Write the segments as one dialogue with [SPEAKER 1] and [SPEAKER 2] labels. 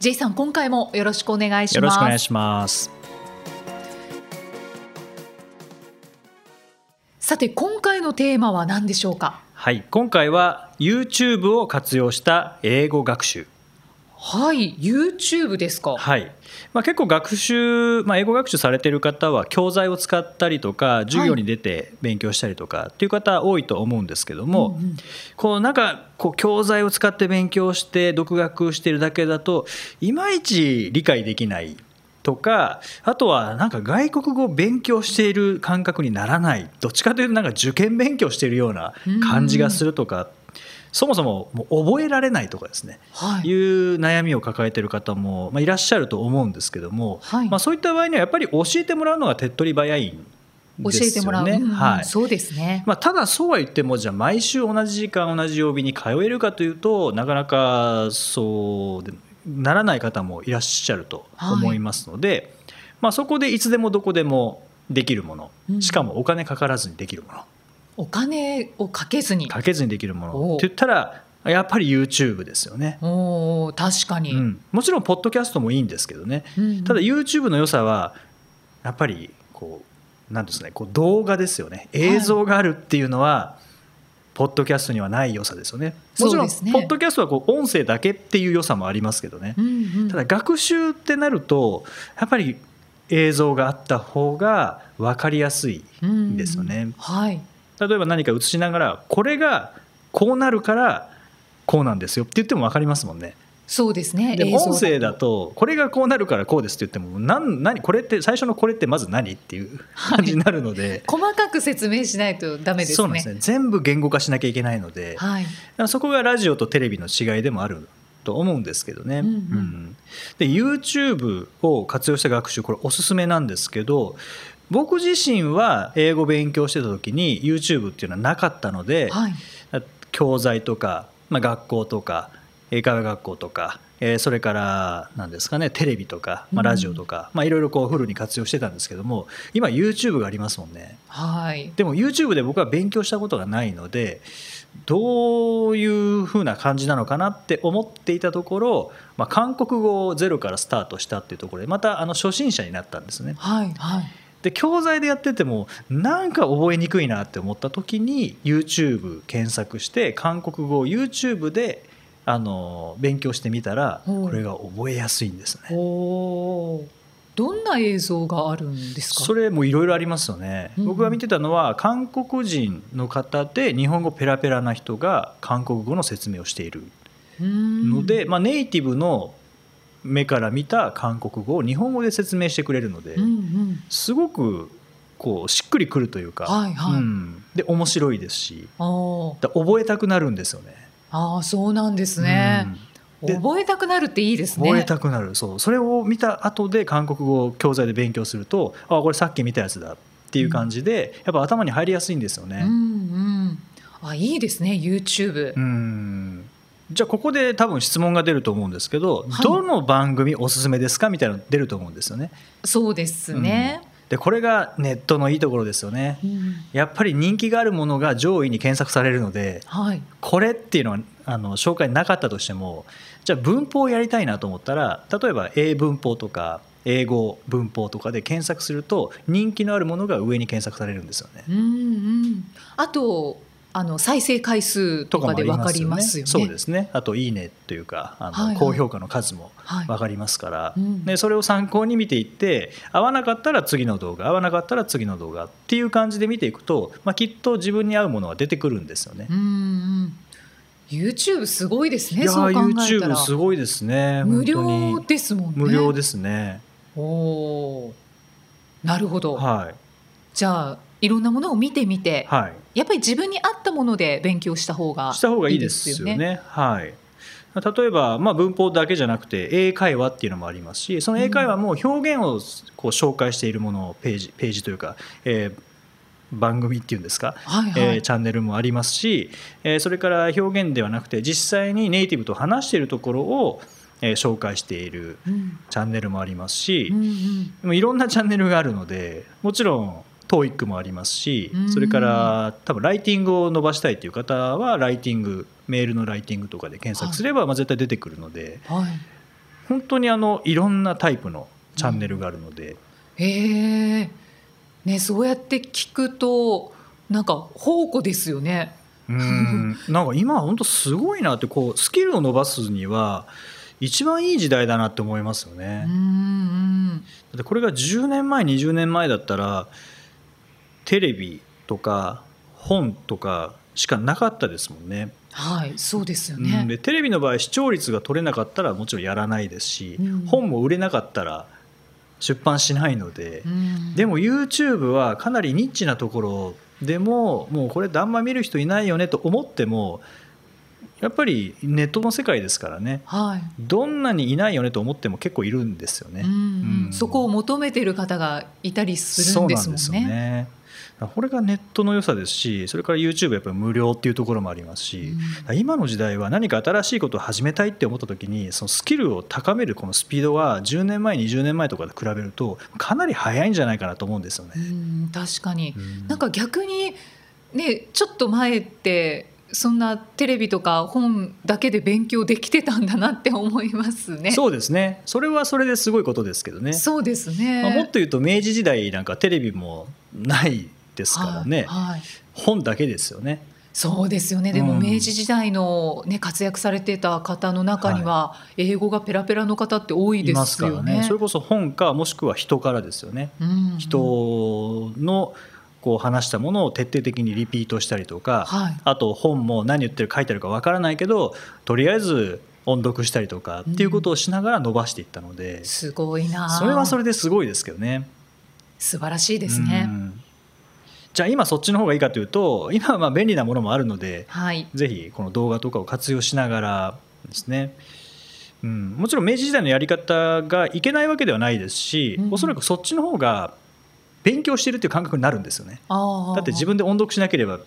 [SPEAKER 1] J さん今回もよろしくお願いします。
[SPEAKER 2] よろしくお願いします。
[SPEAKER 1] さて今回のテーマは何でしょうか？
[SPEAKER 2] はい今回は YouTube を活用した英語学習
[SPEAKER 1] はい YouTube ですか？
[SPEAKER 2] はい、まあ、結構学習、まあ、英語学習されている方は教材を使ったりとか授業に出て勉強したりとかっていう方多いと思うんですけども、
[SPEAKER 1] うんうん
[SPEAKER 2] こうなんかこう教材を使って勉強して独学してるだけだといまいち理解できないとかあとはなんか外国語を勉強している感覚にならない。どっちかというとなんか受験勉強しているような感じがするとか、そもそももう覚えられないとかですね、
[SPEAKER 1] はい。
[SPEAKER 2] いう悩みを抱えている方も、まあ、いらっしゃると思うんですけども、
[SPEAKER 1] はい。
[SPEAKER 2] まあ、そういった場合にはやっぱり教えてもらうのが手っ取り早いん
[SPEAKER 1] 教
[SPEAKER 2] ですよね。
[SPEAKER 1] えてもらう、うんうん。
[SPEAKER 2] はい。
[SPEAKER 1] そうですね、
[SPEAKER 2] まあ、ただそうは言ってもじゃあ毎週同じ時間同じ曜日に通えるかというとなかなかそうでならない方もいらっしゃると思いますので、まあ、そこでいつでもどこでもできるもの
[SPEAKER 1] うん。
[SPEAKER 2] しかもお金かからずにできるもの
[SPEAKER 1] お金をかけずに。
[SPEAKER 2] かけずにできるもの。って言ったらやっぱり YouTube ですよね。
[SPEAKER 1] おー確かに、
[SPEAKER 2] うん、もちろんポッドキャストもいいんですけどね、
[SPEAKER 1] うん。
[SPEAKER 2] ただ YouTube の良さはやっぱりこうなんですねこう動画ですよね。映像があるっていうのは、ポッドキャストにはない良さですよね。もちろん、
[SPEAKER 1] ね
[SPEAKER 2] ポッドキャストはこう音声だけっていう良さもありますけどね、
[SPEAKER 1] うんうん。
[SPEAKER 2] ただ学習ってなるとやっぱり映像があった方が分かりやすいんですよね、
[SPEAKER 1] うん。はい
[SPEAKER 2] 例えば何か映しながらこれがこうなるからこうなんですよって言っても分かりますもんね。
[SPEAKER 1] そうですね。
[SPEAKER 2] で音声だとこれがこうなるからこうですって言ってもなん何これって最初のこれってまず何っていう感じになるので、
[SPEAKER 1] 細かく説明しないとダメですね。
[SPEAKER 2] そうなんですね。全部言語化しなきゃいけないので、
[SPEAKER 1] はい。
[SPEAKER 2] そこがラジオとテレビの違いでもあると思うんですけどね、
[SPEAKER 1] うん。うん。
[SPEAKER 2] で YouTube を活用した学習これおすすめなんですけど僕自身は英語勉強してた時に YouTube っていうのはなかったので、
[SPEAKER 1] はい。
[SPEAKER 2] 教材とか、まあ、学校とか英会話学校とか、えーそれから何ですかねテレビとか、まあ、ラジオとか、まあ、いろいろフルに活用してたんですけども今 YouTube がありますもんね。
[SPEAKER 1] はい。
[SPEAKER 2] でも YouTube で僕は勉強したことがないのでどういうふうな感じなのかなって思っていたところ、まあ、韓国語をゼロからスタートしたっていうところでまたあの初心者になったんですね。
[SPEAKER 1] はいはい
[SPEAKER 2] で教材でやっててもなんか覚えにくいなって思った時に YouTube 検索して韓国語を YouTube であの勉強してみたらこれが覚えやすいんですね。
[SPEAKER 1] どんな映像があるんですか？
[SPEAKER 2] それもいろいろありますよね、
[SPEAKER 1] うん
[SPEAKER 2] 僕が見てたのは韓国人の方で日本語ペラペラな人が韓国語の説明をしているの
[SPEAKER 1] の
[SPEAKER 2] で、まあ、ネイティブの目から見た韓国語を日本語で説明してくれるので、
[SPEAKER 1] うんうん。
[SPEAKER 2] すごくこうしっくりくるというか、
[SPEAKER 1] はいはい。
[SPEAKER 2] うん、で面白いですし覚えたくなるんですよね。
[SPEAKER 1] あーそうなんですね、
[SPEAKER 2] うん。で
[SPEAKER 1] 覚えたくなるっていいですね。
[SPEAKER 2] 覚えたくなる。そう。それを見た後で韓国語を教材で勉強するとあこれさっき見たやつだっていう感じで、やっぱ頭に入りやすいんですよね。
[SPEAKER 1] うんうん。あいいですね YouTube、
[SPEAKER 2] うんじゃあここで多分質問が出ると思うんですけど、
[SPEAKER 1] はい
[SPEAKER 2] どの番組おすすめですかみたいなの出ると思うんですよね。
[SPEAKER 1] そうですね、
[SPEAKER 2] でこれがネットのいいところですよね。
[SPEAKER 1] うん
[SPEAKER 2] やっぱり人気があるものが上位に検索されるので
[SPEAKER 1] はい
[SPEAKER 2] これっていうのはあの紹介なかったとしてもじゃあ文法をやりたいなと思ったら例えば英文法とか英語文法とかで検索すると人気のあるものが上に検索されるんですよね。
[SPEAKER 1] うんうんあとあの再生回数とかで分かりますよね。
[SPEAKER 2] そうですね。あといいねというかあの、
[SPEAKER 1] はいはい。
[SPEAKER 2] 高評価の数も
[SPEAKER 1] はい。
[SPEAKER 2] 分かりますから、
[SPEAKER 1] うん。
[SPEAKER 2] でそれを参考に見ていって合わなかったら次の動画合わなかったら次の動画っていう感じで見ていくと、まあ、きっと自分に合うものは出てくるんですよね。
[SPEAKER 1] うんうん。YouTube すごいですね。
[SPEAKER 2] いやー
[SPEAKER 1] そう考えた
[SPEAKER 2] YouTube
[SPEAKER 1] ら
[SPEAKER 2] すごいですね。
[SPEAKER 1] 無料ですもんね。
[SPEAKER 2] 無料ですね。
[SPEAKER 1] おおー。なるほど、
[SPEAKER 2] はい。
[SPEAKER 1] じゃあいろんなものを見てみて、
[SPEAKER 2] はい。
[SPEAKER 1] やっぱり自分に合ったもので勉強した方が
[SPEAKER 2] した方がいいですよね。はい。例えば、まあ、文法だけじゃなくて英会話っていうのもありますしその英会話も表現をこう紹介しているものをページページというか、えー番組っていうんですか、
[SPEAKER 1] はいはい。
[SPEAKER 2] えーチャンネルもありますし、えーそれから表現ではなくて実際にネイティブと話しているところを、えー紹介している
[SPEAKER 1] うん。
[SPEAKER 2] チャンネルもありますし、
[SPEAKER 1] うんうん。
[SPEAKER 2] でもいろんなチャンネルがあるのでもちろん TOEIC もありますし
[SPEAKER 1] うん。
[SPEAKER 2] それから多分ライティングを伸ばしたいという方はライティングメールのライティングとかで検索すればまあ絶対出てくるので
[SPEAKER 1] はい。
[SPEAKER 2] 本当にあのいろんなタイプのチャンネルがあるので、
[SPEAKER 1] へえねそうやって聞くとなんか宝庫ですよね。
[SPEAKER 2] うん。なんか今は本当すごいなってこうスキルを伸ばすには一番いい時代だなって思いますよね。
[SPEAKER 1] うんうん。
[SPEAKER 2] だってこれが10年前20年前だったらテレビとか本とかしかなかったですもんね。
[SPEAKER 1] はいそうですよ
[SPEAKER 2] うん
[SPEAKER 1] ね
[SPEAKER 2] でテレビの場合視聴率が取れなかったらもちろんやらないですし、
[SPEAKER 1] うん。
[SPEAKER 2] 本も売れなかったら出版しないので、
[SPEAKER 1] うん。
[SPEAKER 2] でも YouTube はかなりニッチなところでももうこれってあんま見る人いないよねと思ってもやっぱりネットの世界ですからね。
[SPEAKER 1] はい。
[SPEAKER 2] どんなにいないよねと思っても結構いるんですよね。
[SPEAKER 1] うん。
[SPEAKER 2] うん。
[SPEAKER 1] そこを求めている方がいたりするんですもん
[SPEAKER 2] そうなんですよ
[SPEAKER 1] ね。
[SPEAKER 2] ねこれがネットの良さですしそれから YouTube やっぱり無料っていうところもありますし、今の時代は何か新しいことを始めたいって思った時にそのスキルを高めるこのスピードは10年前20年前とかで比べるとかなり速いんじゃないかなと思うんですよね。
[SPEAKER 1] うん確かに、
[SPEAKER 2] うん
[SPEAKER 1] なんか逆にねちょっと前ってそんなテレビとか本だけで勉強できてたんだなって思いますね。
[SPEAKER 2] そうですねそれはそれですごいことですけどね、
[SPEAKER 1] そうですね。
[SPEAKER 2] まあ、もっと言うと明治時代なんかテレビもないですからね、
[SPEAKER 1] はいはい。
[SPEAKER 2] 本だけですよね。
[SPEAKER 1] そうですよね。でも
[SPEAKER 2] うん。
[SPEAKER 1] 明治時代の、ね、活躍されてた方の中には、英語がペラペラの方って多いで
[SPEAKER 2] います
[SPEAKER 1] すよ
[SPEAKER 2] からね。
[SPEAKER 1] ね。
[SPEAKER 2] それこそ本かもしくは人からですよね。
[SPEAKER 1] うん
[SPEAKER 2] 人のこう話したものを徹底的にリピートしたりとか、
[SPEAKER 1] はい。
[SPEAKER 2] あと本も何言ってる書いてあるかわからないけどとりあえず音読したりとかっていうことをしながら伸ばしていったので、
[SPEAKER 1] すごいな
[SPEAKER 2] それはそれですごいですけどね。
[SPEAKER 1] 素晴らしいですね。
[SPEAKER 2] うんじゃあ今そっちの方がいいかというと今はまあ便利なものもあるので
[SPEAKER 1] はい。
[SPEAKER 2] ぜひこの動画とかを活用しながらですね、うん、もちろん明治時代のやり方がいけないわけではないですし、
[SPEAKER 1] うん
[SPEAKER 2] おそらくそっちの方が勉強してるっていう感覚になるんですよね。だって自分で音読しなければ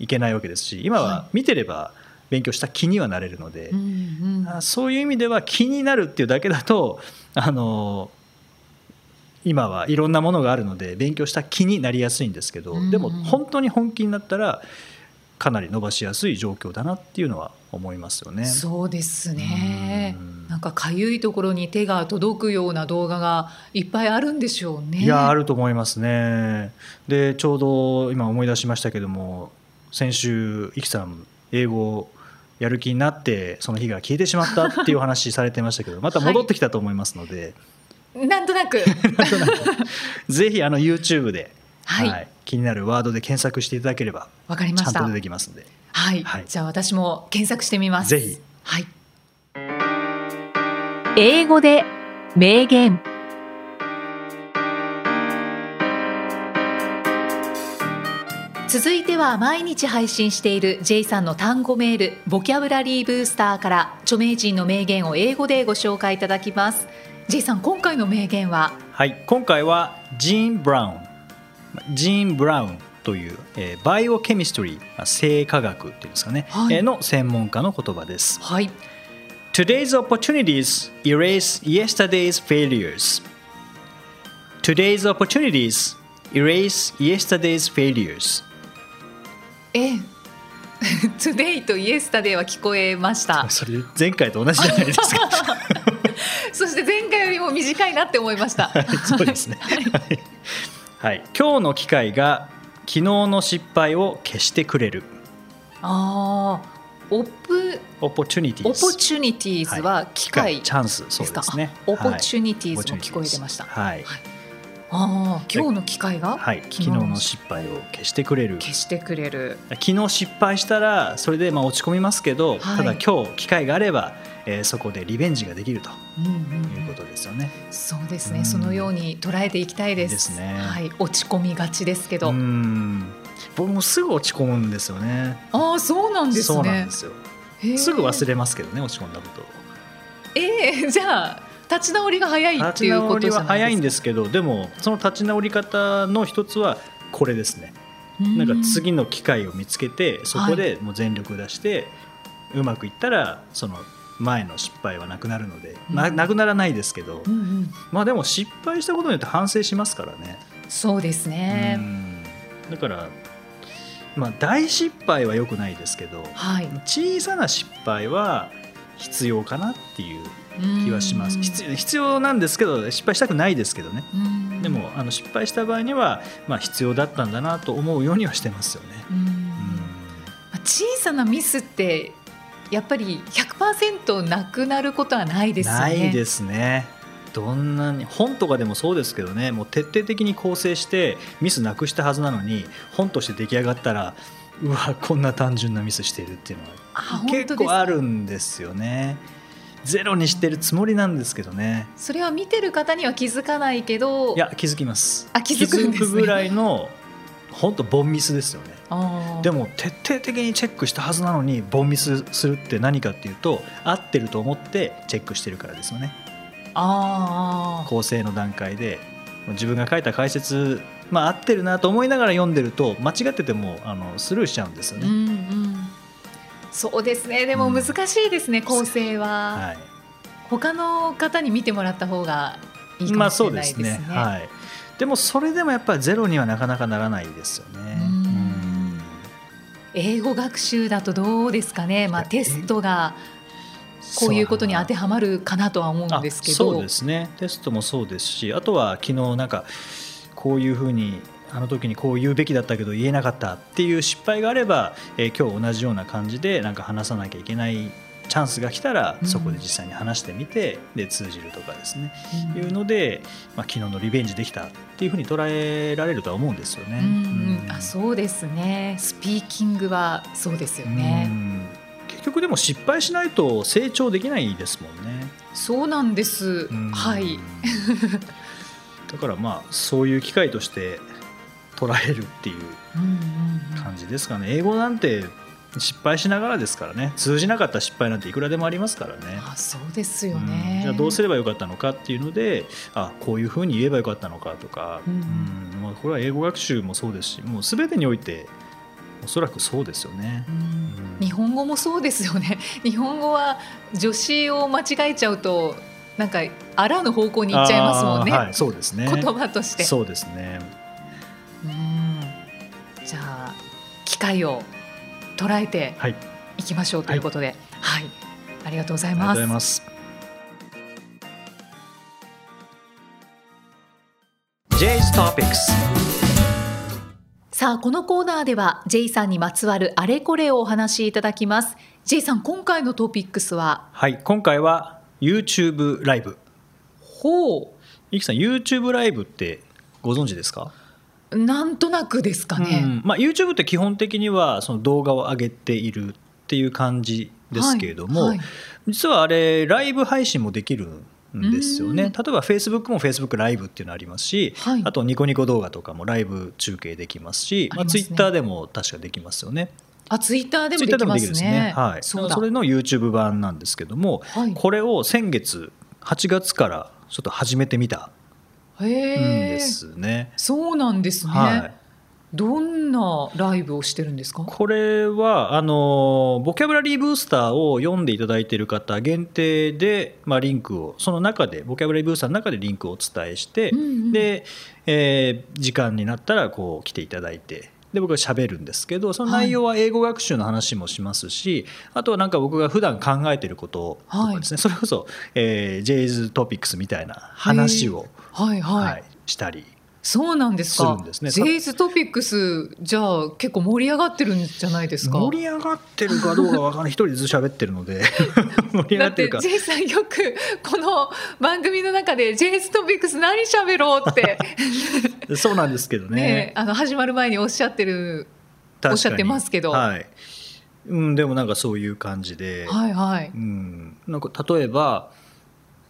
[SPEAKER 2] いけないわけですし今
[SPEAKER 1] は
[SPEAKER 2] は見てれば勉強した気にはなれるので、
[SPEAKER 1] うんうん。
[SPEAKER 2] あそういう意味では気になるっていうだけだとあの今はいろんなものがあるので勉強した気になりやすいんですけど、でも本当に本気になったらかなり伸ばしやすい状況だなっていうのは思いますよね。
[SPEAKER 1] そうですね
[SPEAKER 2] うん
[SPEAKER 1] なんかかゆいところに手が届くような動画がいっぱいあるんでしょうね。
[SPEAKER 2] いやあると思いますね。でちょうど今思い出しましたけども先週イキさん英語やる気になってその日が消えてしまったっていうお話されてましたけどまた戻ってきたと思いますので、
[SPEAKER 1] なんとなく。
[SPEAKER 2] ぜひあの YouTube で、
[SPEAKER 1] はい。
[SPEAKER 2] 気になるワードで検索していただければ
[SPEAKER 1] わかりました。
[SPEAKER 2] ちゃんと出。てきますんで。
[SPEAKER 1] はい、
[SPEAKER 2] はい。
[SPEAKER 1] じゃあ私も検索してみます。
[SPEAKER 2] ぜひ。
[SPEAKER 1] はい。
[SPEAKER 3] 英語で名言。
[SPEAKER 1] 続いては毎日配信している J さんの単語メールボキャブラリーブースターから著名人の名言を英語でご紹介いただきます J さん今回の名言は
[SPEAKER 2] はい今回はジーン・ブラウンジーン・ブラウンという、えーバイオケミストリーまあ生化学っていうんですかね、
[SPEAKER 1] はい
[SPEAKER 2] えーの専門家の言葉です
[SPEAKER 1] はい
[SPEAKER 2] Today's opportunities erase yesterday's failures. Today's opportunities erase yesterday's failures.
[SPEAKER 1] ええ Today と Yesterday は聞こえました
[SPEAKER 2] それ前回と同じじゃないですか。
[SPEAKER 1] そして前回よりも短いなって思いました。
[SPEAKER 2] そうですね。はい。はい、今日の機会が昨日の失敗を消してくれる。
[SPEAKER 1] ああオプ
[SPEAKER 2] opportunities。
[SPEAKER 1] オポチュニティーズは機会
[SPEAKER 2] チャンスそうですね。
[SPEAKER 1] あオポチュニティー
[SPEAKER 2] はい。
[SPEAKER 1] ズも聞こえてました、
[SPEAKER 2] はい。
[SPEAKER 1] ああ今日の機会が
[SPEAKER 2] はい、昨日の失敗を消してくれる。
[SPEAKER 1] 消してくれる。
[SPEAKER 2] 昨日失敗したらそれでまあ落ち込みますけど、
[SPEAKER 1] はい。
[SPEAKER 2] ただ今日機会があれば、えーそこでリベンジができると
[SPEAKER 1] うんうん
[SPEAKER 2] いうことですよね。
[SPEAKER 1] そうですね、
[SPEAKER 2] うん
[SPEAKER 1] そのように捉えていきたいです。
[SPEAKER 2] ですね
[SPEAKER 1] はい、落ち込みがちですけど。
[SPEAKER 2] うん僕もすぐ落ち込むんですよね。
[SPEAKER 1] ああ、そうなんです
[SPEAKER 2] そうなん
[SPEAKER 1] ね
[SPEAKER 2] で。すよ。すぐ忘れますけどね落ち込んだことを
[SPEAKER 1] えー、じゃあ立ち直りが早いっていうことですか
[SPEAKER 2] 早いんですけどでもその立ち直り方の一つはこれですね
[SPEAKER 1] うん
[SPEAKER 2] なんか次の機会を見つけてそこでもう全力出して、うまくいったらその前の失敗はなくなるので、な
[SPEAKER 1] うん。
[SPEAKER 2] なくならないですけど、
[SPEAKER 1] うんうん。
[SPEAKER 2] まあでも失敗したことによって反省しますからね。
[SPEAKER 1] そうですね、
[SPEAKER 2] うん。だから、まあ、大失敗は良くないですけど
[SPEAKER 1] はい。
[SPEAKER 2] 小さな失敗は必要かなっていう気はします。
[SPEAKER 1] うん
[SPEAKER 2] 必要必要なんですけど失敗したくないですけどね。
[SPEAKER 1] うん。
[SPEAKER 2] でもあの失敗した場合には、まあ、必要だったんだなと思うようにはしてますよね。
[SPEAKER 1] 小さなミスってやっぱり100%なくなることはないですよね。
[SPEAKER 2] ないですね。どんなに本とかでもそうですけどね。もう徹底的に構成してミスなくしたはずなのに本として出来上がったらうわこんな単純なミスしてるっていうの
[SPEAKER 1] あ
[SPEAKER 2] は結構あるんですよね。ゼロにしてるつもりなんですけどね
[SPEAKER 1] それは見てる方には気づかないけど
[SPEAKER 2] いや気づきます
[SPEAKER 1] あ気づくんですね
[SPEAKER 2] ぐらいの本当ボンミスですよねでも徹底的にチェックしたはずなのにボンミスするって何かっていうと合ってると思ってチェックしてるからですよね
[SPEAKER 1] あー
[SPEAKER 2] 構成の段階で自分が書いた解説、まあ、合ってるなと思いながら読んでると間違っててもあのスルーしちゃうんですよ
[SPEAKER 1] うん
[SPEAKER 2] ね。
[SPEAKER 1] うんそうですねでも難しいですね、構成は、
[SPEAKER 2] はい
[SPEAKER 1] 他の方に見てもらった方がいいか
[SPEAKER 2] まあ
[SPEAKER 1] もしれ
[SPEAKER 2] そうです
[SPEAKER 1] ないですね。
[SPEAKER 2] ね。はい。でもそれでもやっぱりゼロにはなかなかならないですよね。
[SPEAKER 1] うん
[SPEAKER 2] うん
[SPEAKER 1] 英語学習だとどうですかね、まあ、テストがこういうことに当てはまるかなとは思うんですけど。
[SPEAKER 2] あそうですね。テストもそうですしあとは昨日なんかこういうふうにあの時にこう言うべきだったけど言えなかったっていう失敗があれば、えー今日同じような感じでなんか話さなきゃいけないチャンスが来たら、
[SPEAKER 1] うん。
[SPEAKER 2] そこで実際に話してみてで通じるとかですね、
[SPEAKER 1] うん。
[SPEAKER 2] いうので、まあ、昨日のリベンジできたっていうふうに捉えられるとは思うんですよね。
[SPEAKER 1] うんあそうですね。スピーキングはそうですよ
[SPEAKER 2] う
[SPEAKER 1] ね、
[SPEAKER 2] ん。結局でも失敗しないと成長できないですもんね。
[SPEAKER 1] そうなんです、
[SPEAKER 2] うん。
[SPEAKER 1] はい。
[SPEAKER 2] だからまあそういう機会として捉えるっていう感じですかね。英語なんて失敗しながらですからね。通じなかった失敗なんていくらでもありますからね。
[SPEAKER 1] あそうですよ
[SPEAKER 2] うん。
[SPEAKER 1] ね、
[SPEAKER 2] じゃあどうすればよかったのかっていうのであこういうふうに言えばよかったのかとか、
[SPEAKER 1] うん
[SPEAKER 2] うん。まあ、これは英語学習もそうですしもう全てにおいておそらくそうですよね。
[SPEAKER 1] うん。
[SPEAKER 2] うん。
[SPEAKER 1] 日本語もそうですよね。日本語は助詞を間違えちゃうとなんかあらぬ方向に行っちゃいますもんね、
[SPEAKER 2] はい、そうですね。
[SPEAKER 1] 言葉として。
[SPEAKER 2] そうですね。
[SPEAKER 1] うん。じゃあ機会を捉えて
[SPEAKER 2] はい、
[SPEAKER 1] いきましょうということで、はい、ありがとうござい
[SPEAKER 2] ありがとう
[SPEAKER 1] ます。
[SPEAKER 2] ございます。J's Topics
[SPEAKER 1] さあこのコーナーでは J さんにまつわるあれこれをお話しいただきます。J さん今回のトピックスは？
[SPEAKER 2] はい、今回は YouTube ライブ。
[SPEAKER 1] ほ
[SPEAKER 2] いきさん、YouTube ライブってご存知ですか、
[SPEAKER 1] うなんとなくですか
[SPEAKER 2] う
[SPEAKER 1] ね。
[SPEAKER 2] ん。まあ、YouTube って基本的にはその動画を上げているっていう感じですけれども、
[SPEAKER 1] はいはい。
[SPEAKER 2] 実はあれライブ配信もできるんですよね。
[SPEAKER 1] うん。
[SPEAKER 2] 例えば Facebook も Facebook ライブっていうのありますし、
[SPEAKER 1] はい。
[SPEAKER 2] あとニコニコ動画とかもライブ中継できますしまあ、
[SPEAKER 1] ありますね。
[SPEAKER 2] Twitter でも確かできますよね。
[SPEAKER 1] あツイッターでもできますね。
[SPEAKER 2] はい、
[SPEAKER 1] そ。
[SPEAKER 2] それの YouTube 版なんですけども、
[SPEAKER 1] はい。
[SPEAKER 2] これを先月8月からちょっと始めてみたで
[SPEAKER 1] え。
[SPEAKER 2] すね。
[SPEAKER 1] そうなんですね。
[SPEAKER 2] はい
[SPEAKER 1] どんなライブをしてるんですか？
[SPEAKER 2] これはあのボキャブラリーブースターを読んでいただいている方限定で、まあ、リンクをその中でボキャブラリーブースターの中でリンクをお伝えして、
[SPEAKER 1] うんうん
[SPEAKER 2] で、えー時間になったらこう来ていただいて。で僕が喋るんですけどその内容は英語学習の話もしますし、あとはなんか僕が普段考えていることとかですね、それこそ、えー、J's トピックスみたいな話を、
[SPEAKER 1] はいはい。
[SPEAKER 2] はい、したり。
[SPEAKER 1] そうなんですか。
[SPEAKER 2] するんですね。
[SPEAKER 1] ジェイズトピックスじゃあ結構盛り上がってるんじゃないですか？
[SPEAKER 2] 盛り上がってるかどうかわからない。一人でずっと喋ってるので。盛り上がってるか。
[SPEAKER 1] てジェイさんよくこの番組の中でジェイズトピックス何喋ろうって。
[SPEAKER 2] そうなんですけどね。
[SPEAKER 1] ねあの始まる前におっしゃってるおっしゃってますけど。
[SPEAKER 2] はい。うん、でもなんかそういう感じで、
[SPEAKER 1] はいはい。
[SPEAKER 2] うん、なんか例えば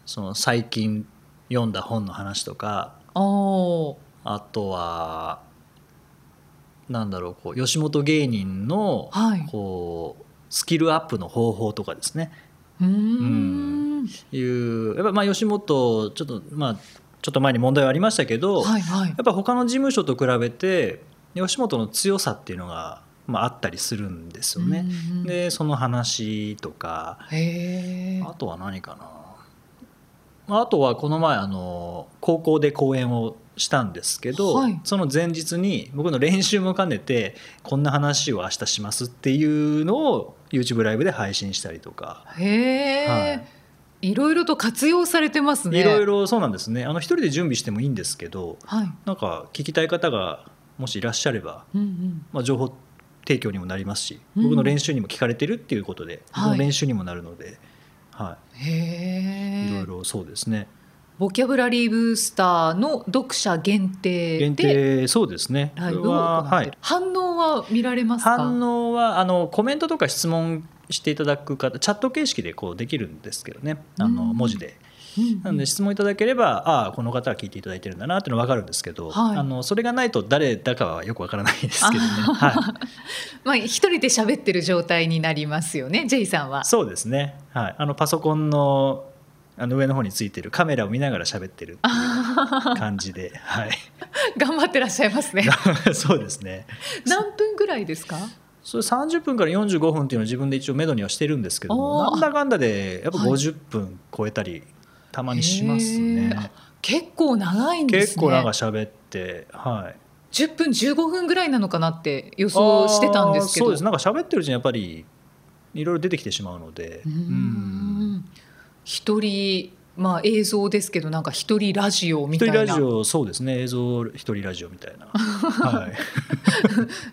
[SPEAKER 2] その最近読んだ本の話とかあとはなんだろうこう吉本芸人の
[SPEAKER 1] はい。
[SPEAKER 2] こスキルアップの方法とかですね。
[SPEAKER 1] うーん。
[SPEAKER 2] いうやっぱまあ吉本ちょっとまあちょっと前に問題はありましたけど、
[SPEAKER 1] はいはい。
[SPEAKER 2] やっぱ他の事務所と比べて吉本の強さっていうのが、まあ、あったりするんですよね。
[SPEAKER 1] うんうん
[SPEAKER 2] でその話とかあとは何かな。まああとはこの前あの高校で講演をしたんですけど、
[SPEAKER 1] はい。
[SPEAKER 2] その前日に僕の練習も兼ねてこんな話を明日しますっていうのを YouTube ライブで配信したりとか、
[SPEAKER 1] へえ、
[SPEAKER 2] はい。
[SPEAKER 1] い、ろいろと活用されてますね。
[SPEAKER 2] いろいろそうなんですね。あの一人で準備してもいいんですけど
[SPEAKER 1] はい。
[SPEAKER 2] なんか聞きたい方がもしいらっしゃれば、
[SPEAKER 1] うんうん。
[SPEAKER 2] まあ、情報提供にもなりますし
[SPEAKER 1] うん。
[SPEAKER 2] 僕の練習にも聞かれてるっていうことで、
[SPEAKER 1] はい。
[SPEAKER 2] 僕の練習にもなるので、は
[SPEAKER 1] へ
[SPEAKER 2] い、いろ
[SPEAKER 1] え
[SPEAKER 2] いろそうですね。
[SPEAKER 1] ボキャブラリーブースターの読者限定
[SPEAKER 2] 限
[SPEAKER 1] で
[SPEAKER 2] 定そうですね。
[SPEAKER 1] ライブを
[SPEAKER 2] は
[SPEAKER 1] 行ってる、
[SPEAKER 2] はい、
[SPEAKER 1] 反応は見られますか？
[SPEAKER 2] 反応はあのコメントとか質問していただく方チャット形式でこうできるんですけどね。あの
[SPEAKER 1] うん。
[SPEAKER 2] 文字で。
[SPEAKER 1] うん
[SPEAKER 2] なので質問いただければああこの方は聞いていただいてるんだなっていうのは分かるんですけど、
[SPEAKER 1] はい。
[SPEAKER 2] あのそれがないと誰だかはよく分からないですけどね。はい。
[SPEAKER 1] まあ一人で喋ってる状態になりますよね J さんは。
[SPEAKER 2] そうですね、はい、あのパソコンのあの上の方についてるカメラを見ながら喋ってるっていう感じで、はい、
[SPEAKER 1] 頑張ってらっしゃいますね。
[SPEAKER 2] そうですね。
[SPEAKER 1] 何分ぐらいですか？
[SPEAKER 2] それ30分から45分っていうのを自分で一応目処にはしてるんですけどもなんだかんだでやっぱ
[SPEAKER 1] はい。
[SPEAKER 2] 50分超えたりたまにしますね、
[SPEAKER 1] 結構長いんですね。
[SPEAKER 2] 結構なんか喋ってはい。
[SPEAKER 1] 10分15分ぐらいなのかなって予想してたんですけど。
[SPEAKER 2] そうです。なんか喋ってるうちにやっぱりいろいろ出てきてしまうので。
[SPEAKER 1] 一人まあ映像ですけどなんか一人ラジオみ
[SPEAKER 2] 一
[SPEAKER 1] たいな。
[SPEAKER 2] 人ラジオそうですね。映像一人ラジオみたいな、は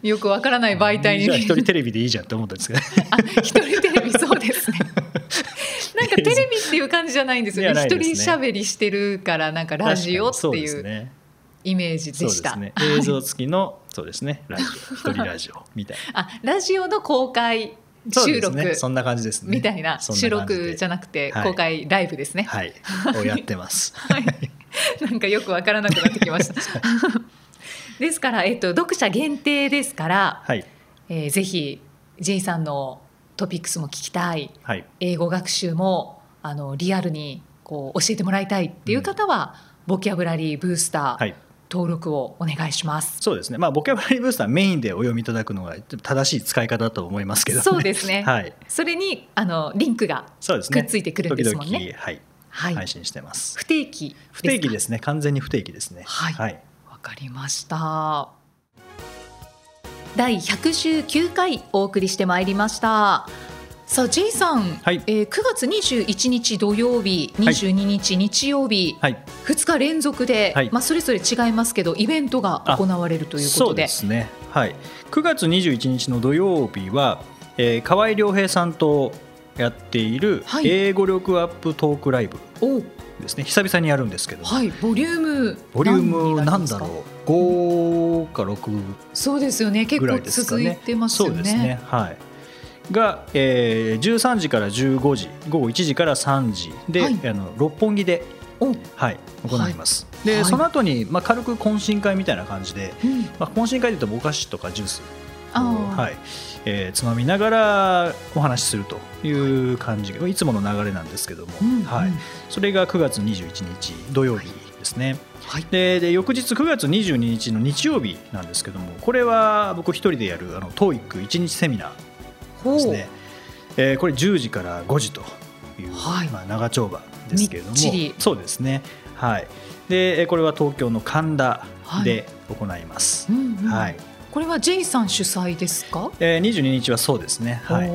[SPEAKER 2] い、
[SPEAKER 1] よくわからない媒体に。
[SPEAKER 2] じゃあ一人テレビでいいじゃんって思ったんですけど。
[SPEAKER 1] あ一人テレビそうですねなんか テレビっていう感じじゃないんですよね。一
[SPEAKER 2] ね。
[SPEAKER 1] 人喋りしてるからなんかラジオっていうイメージでした、
[SPEAKER 2] ね
[SPEAKER 1] はい
[SPEAKER 2] 映像付きのそうですね。ラジオ。一人ラジオみたいな。
[SPEAKER 1] あラジオの公開収録
[SPEAKER 2] ね。そんな感じですね。
[SPEAKER 1] みたいな収録じゃなくて
[SPEAKER 2] はい。
[SPEAKER 1] 公開ライブですね、
[SPEAKER 2] はい。をやってます。
[SPEAKER 1] はい、なんかよくわからなくなってきました。ですから、えっと、読者限定ですから、
[SPEAKER 2] はい。
[SPEAKER 1] えーぜひ J さんのトピックスも聞きたい。
[SPEAKER 2] はい。
[SPEAKER 1] 英語学習もあのリアルにこう教えてもらいたいっていう方は、ボキャブラリーブースター、
[SPEAKER 2] はい。
[SPEAKER 1] 登録をお願いします。
[SPEAKER 2] そうですね。まあボキャブラリーブースターメインでお読みいただくのが正しい使い方だと思いますけど、ね、
[SPEAKER 1] そうですね。
[SPEAKER 2] はい。
[SPEAKER 1] それにあのリンクが
[SPEAKER 2] そうですね。
[SPEAKER 1] くっついてくるんですもんね。
[SPEAKER 2] 時々はい、
[SPEAKER 1] はい。
[SPEAKER 2] 配信してます。
[SPEAKER 1] 不定期
[SPEAKER 2] 不定期
[SPEAKER 1] す
[SPEAKER 2] ですね。完全に不定期ですね。
[SPEAKER 1] はい。
[SPEAKER 2] はい、
[SPEAKER 1] かりました第119回お送りしてまいりました。さあ J さん、
[SPEAKER 2] はい。
[SPEAKER 1] えー9月21日土曜日22日日曜日、
[SPEAKER 2] はい。
[SPEAKER 1] 2日連続で、
[SPEAKER 2] はい。
[SPEAKER 1] まあ、それぞれ違いますけどイベントが行われるということ
[SPEAKER 2] そう
[SPEAKER 1] で
[SPEAKER 2] ですね、はい、9月21日の土曜日は、えー、河合良平さんとやっている
[SPEAKER 1] はい。
[SPEAKER 2] 英語力アップトークライブ。
[SPEAKER 1] お
[SPEAKER 2] ですね、久々にやるんですけど、
[SPEAKER 1] はいボリューム
[SPEAKER 2] ボリュームなんだろう？5か6
[SPEAKER 1] そうですよね。結
[SPEAKER 2] ぐら
[SPEAKER 1] 構続
[SPEAKER 2] い
[SPEAKER 1] てますよ
[SPEAKER 2] そうですね。はい。が、えー、13時から15時午後1時から3時で、
[SPEAKER 1] はい。
[SPEAKER 2] あの六本木で、
[SPEAKER 1] お、
[SPEAKER 2] はい、行います、で、
[SPEAKER 1] はい。
[SPEAKER 2] その後にまあ軽く懇親会みたいな感じで、
[SPEAKER 1] うん。
[SPEAKER 2] まあ、懇親会でいうとお菓子とかジュース。はいえーつまみながらお話しするという感じ。がいつもの流れなんですけども、
[SPEAKER 1] うん
[SPEAKER 2] はい。
[SPEAKER 1] うん、
[SPEAKER 2] それが9月21日土曜日ですね。
[SPEAKER 1] はい。
[SPEAKER 2] でで翌日9月22日の日曜日なんですけどもこれは僕一人でやるあの TOEIC1 日セミナーですね、えーこれ10時から5時という、
[SPEAKER 1] はい。
[SPEAKER 2] まあ、長丁場ですけれども。そうですね。はい。でえーこれは東京の神田で行います、
[SPEAKER 1] うんうん。
[SPEAKER 2] はい
[SPEAKER 1] これは J さん主催ですか？
[SPEAKER 2] えー、22日はそうですね。はい。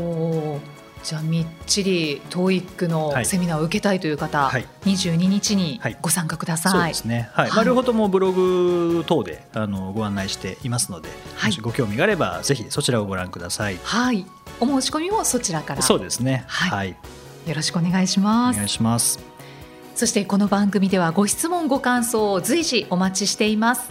[SPEAKER 1] じゃあみっちり TOEIC の
[SPEAKER 2] はい。
[SPEAKER 1] セミナーを受けたいという方、
[SPEAKER 2] はい。
[SPEAKER 1] 22日に
[SPEAKER 2] はい
[SPEAKER 1] ご参加ください。
[SPEAKER 2] そうですね、はい。
[SPEAKER 1] はい。
[SPEAKER 2] まあ、両方ともブログ等であのご案内していますので、
[SPEAKER 1] はい。
[SPEAKER 2] もしご興味があればぜひそちらをご覧ください。
[SPEAKER 1] はい。お申し込みもそちらから。
[SPEAKER 2] そうですね、
[SPEAKER 1] はい。
[SPEAKER 2] はい、
[SPEAKER 1] よろしくお願いし
[SPEAKER 2] お
[SPEAKER 1] ます。
[SPEAKER 2] 願いします。
[SPEAKER 1] そしてこの番組ではご質問ご感想を随時お待ちしています